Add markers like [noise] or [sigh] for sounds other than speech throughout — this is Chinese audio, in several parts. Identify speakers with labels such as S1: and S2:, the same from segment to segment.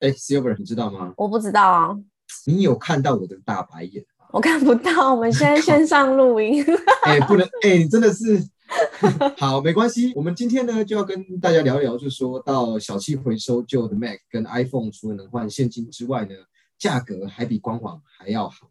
S1: 哎，Silver，你知道吗？
S2: 我不知道啊。
S1: 你有看到我的大白眼吗？
S2: 我看不到。我们现在 [laughs] 线上录音。[laughs]
S1: 哎，不能哎，你真的是 [laughs] 好，没关系。我们今天呢就要跟大家聊一聊，就是说到小气回收旧的 Mac 跟 iPhone，除了能换现金之外呢，价格还比官网还要好。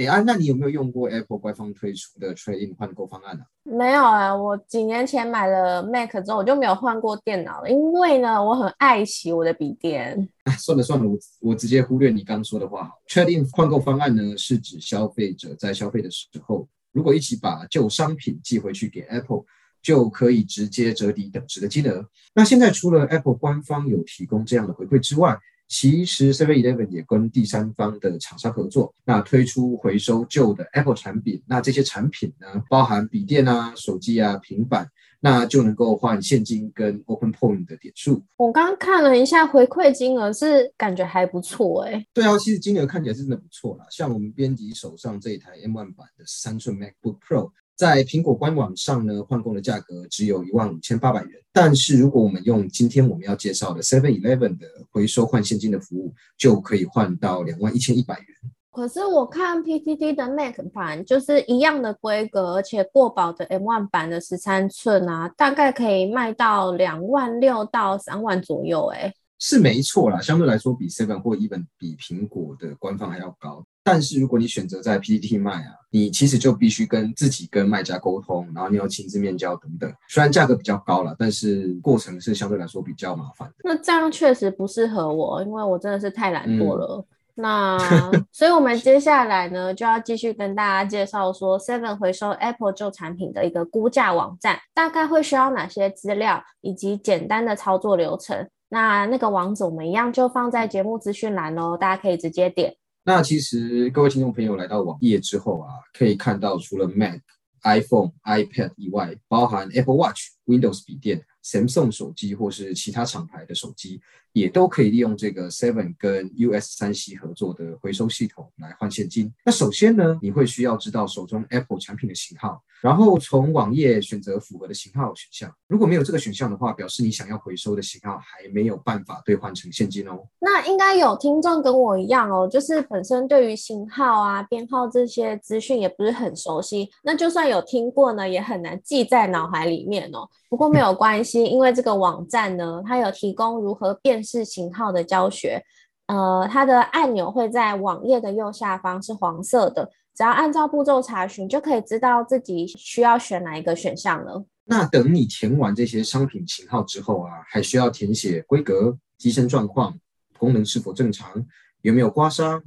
S1: 哎啊，那你有没有用过 Apple 官方推出的 Trade-in 换购方案呢？
S2: 没有啊，我几年前买了 Mac 之后，我就没有换过电脑了，因为呢，我很爱惜我的笔电。
S1: 算了算了，我我直接忽略你刚说的话。Trade-in 换购方案呢，是指消费者在消费的时候，如果一起把旧商品寄回去给 Apple，就可以直接折抵等值的金额。那现在除了 Apple 官方有提供这样的回馈之外，其实 Seven Eleven 也跟第三方的厂商合作，那推出回收旧的 Apple 产品。那这些产品呢，包含笔电啊、手机啊、平板，那就能够换现金跟 Open Point 的点数。
S2: 我刚刚看了一下回馈金额，是感觉还不错哎。
S1: 对啊，其实金额看起来是真的不错啦。像我们编辑手上这一台 M1 版的三寸 MacBook Pro。在苹果官网上呢，换购的价格只有一万五千八百元。但是如果我们用今天我们要介绍的 Seven Eleven 的回收换现金的服务，就可以换到两万一千一百元。
S2: 可是我看 PTT 的 Mac 版就是一样的规格，而且过保的 M1 版的十三寸啊，大概可以卖到两万六到三万左右。哎，
S1: 是没错啦，相对来说比 Seven 或 Even 比苹果的官方还要高。但是如果你选择在 PPT 卖啊，你其实就必须跟自己跟卖家沟通，然后你要亲自面交等等。虽然价格比较高了，但是过程是相对来说比较麻烦的。
S2: 那这样确实不适合我，因为我真的是太懒惰了。那 [laughs] 所以我们接下来呢，就要继续跟大家介绍说 Seven 回收 Apple 旧产品的一个估价网站，大概会需要哪些资料，以及简单的操作流程。那那个网址我们一样就放在节目资讯栏哦，大家可以直接点。
S1: 那其实各位听众朋友来到网页之后啊，可以看到除了 Mac、iPhone、iPad 以外，包含 Apple Watch、Windows 笔电。Samsung 手机或是其他厂牌的手机，也都可以利用这个 Seven 跟 US 三 C 合作的回收系统来换现金。那首先呢，你会需要知道手中 Apple 产品的型号，然后从网页选择符合的型号选项。如果没有这个选项的话，表示你想要回收的型号还没有办法兑换成现金哦。
S2: 那应该有听众跟我一样哦，就是本身对于型号啊、编号这些资讯也不是很熟悉。那就算有听过呢，也很难记在脑海里面哦。不过没有关系。因为这个网站呢，它有提供如何辨识型号的教学，呃，它的按钮会在网页的右下方是黄色的，只要按照步骤查询，就可以知道自己需要选哪一个选项了。
S1: 那等你填完这些商品型号之后啊，还需要填写规格、机身状况、功能是否正常、有没有刮伤、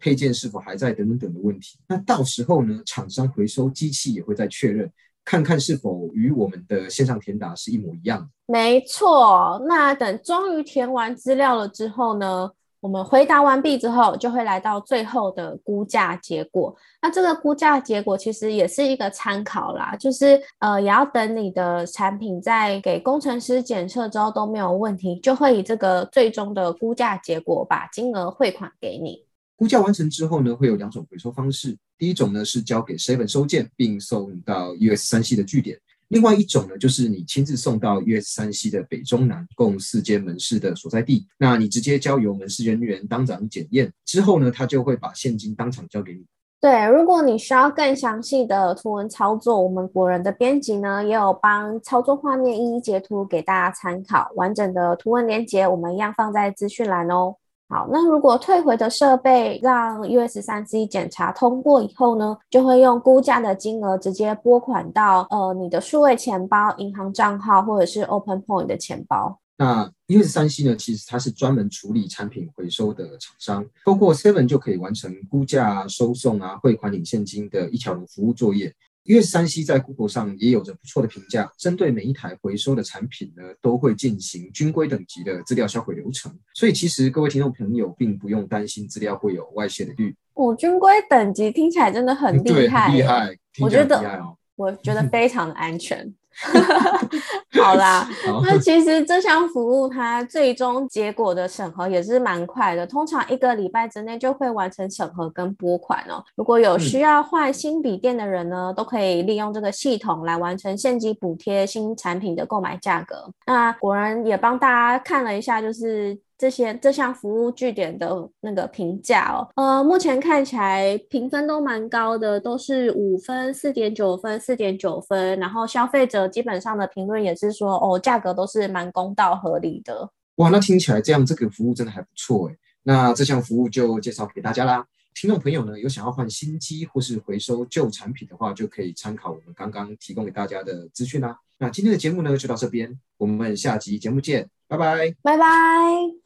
S1: 配件是否还在等等等的问题。那到时候呢，厂商回收机器也会再确认。看看是否与我们的线上填答是一模一样的。
S2: 没错，那等终于填完资料了之后呢，我们回答完毕之后，就会来到最后的估价结果。那这个估价结果其实也是一个参考啦，就是呃，也要等你的产品在给工程师检测之后都没有问题，就会以这个最终的估价结果把金额汇款给你。
S1: 估价完成之后呢，会有两种回收方式。第一种呢是交给 Seven 收件，并送到 US 三 C 的据点；另外一种呢就是你亲自送到 US 三 C 的北中南共四间门市的所在地。那你直接交由门市人员当场检验之后呢，他就会把现金当场交给你。
S2: 对，如果你需要更详细的图文操作，我们国人的编辑呢也有帮操作画面一一截图给大家参考，完整的图文连接我们一样放在资讯栏哦。好，那如果退回的设备让 US 三 C 检查通过以后呢，就会用估价的金额直接拨款到呃你的数位钱包、银行账号或者是 Open Point 的钱包。
S1: 那 US 三 C 呢，其实它是专门处理产品回收的厂商，透过 Seven 就可以完成估价、收送啊、汇款、领现金的一条龙服务作业。因为山西在 Google 上也有着不错的评价，针对每一台回收的产品呢，都会进行军规等级的资料销毁流程，所以其实各位听众朋友并不用担心资料会有外泄的率。
S2: 哦，军规等级听起来真的很厉害，
S1: 厉害，
S2: 我觉得我觉得非常的安全。[laughs] [laughs] 好啦，那其实这项服务它最终结果的审核也是蛮快的，通常一个礼拜之内就会完成审核跟拨款哦。如果有需要换新笔电的人呢，都可以利用这个系统来完成现金补贴新产品的购买价格。那果然也帮大家看了一下，就是。这些这项服务据点的那个评价哦，呃，目前看起来评分都蛮高的，都是五分、四点九分、四点九分，然后消费者基本上的评论也是说，哦，价格都是蛮公道合理的。
S1: 哇，那听起来这样这个服务真的还不错哎。那这项服务就介绍给大家啦。听众朋友呢，有想要换新机或是回收旧产品的话，就可以参考我们刚刚提供给大家的资讯啦。那今天的节目呢，就到这边，我们下集节目见，拜拜，
S2: 拜拜。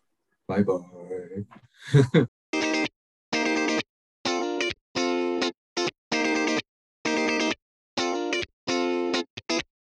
S1: 拜拜。